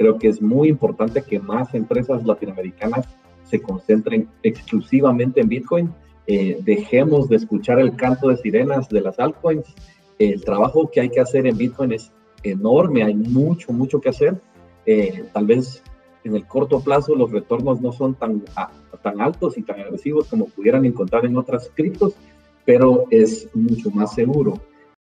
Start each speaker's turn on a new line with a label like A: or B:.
A: creo que es muy importante que más empresas latinoamericanas se concentren exclusivamente en Bitcoin. Eh, dejemos de escuchar el canto de sirenas de las altcoins. El trabajo que hay que hacer en Bitcoin es enorme, hay mucho, mucho que hacer. Eh, tal vez en el corto plazo los retornos no son tan, tan altos y tan agresivos como pudieran encontrar en otras criptos, pero es mucho más seguro.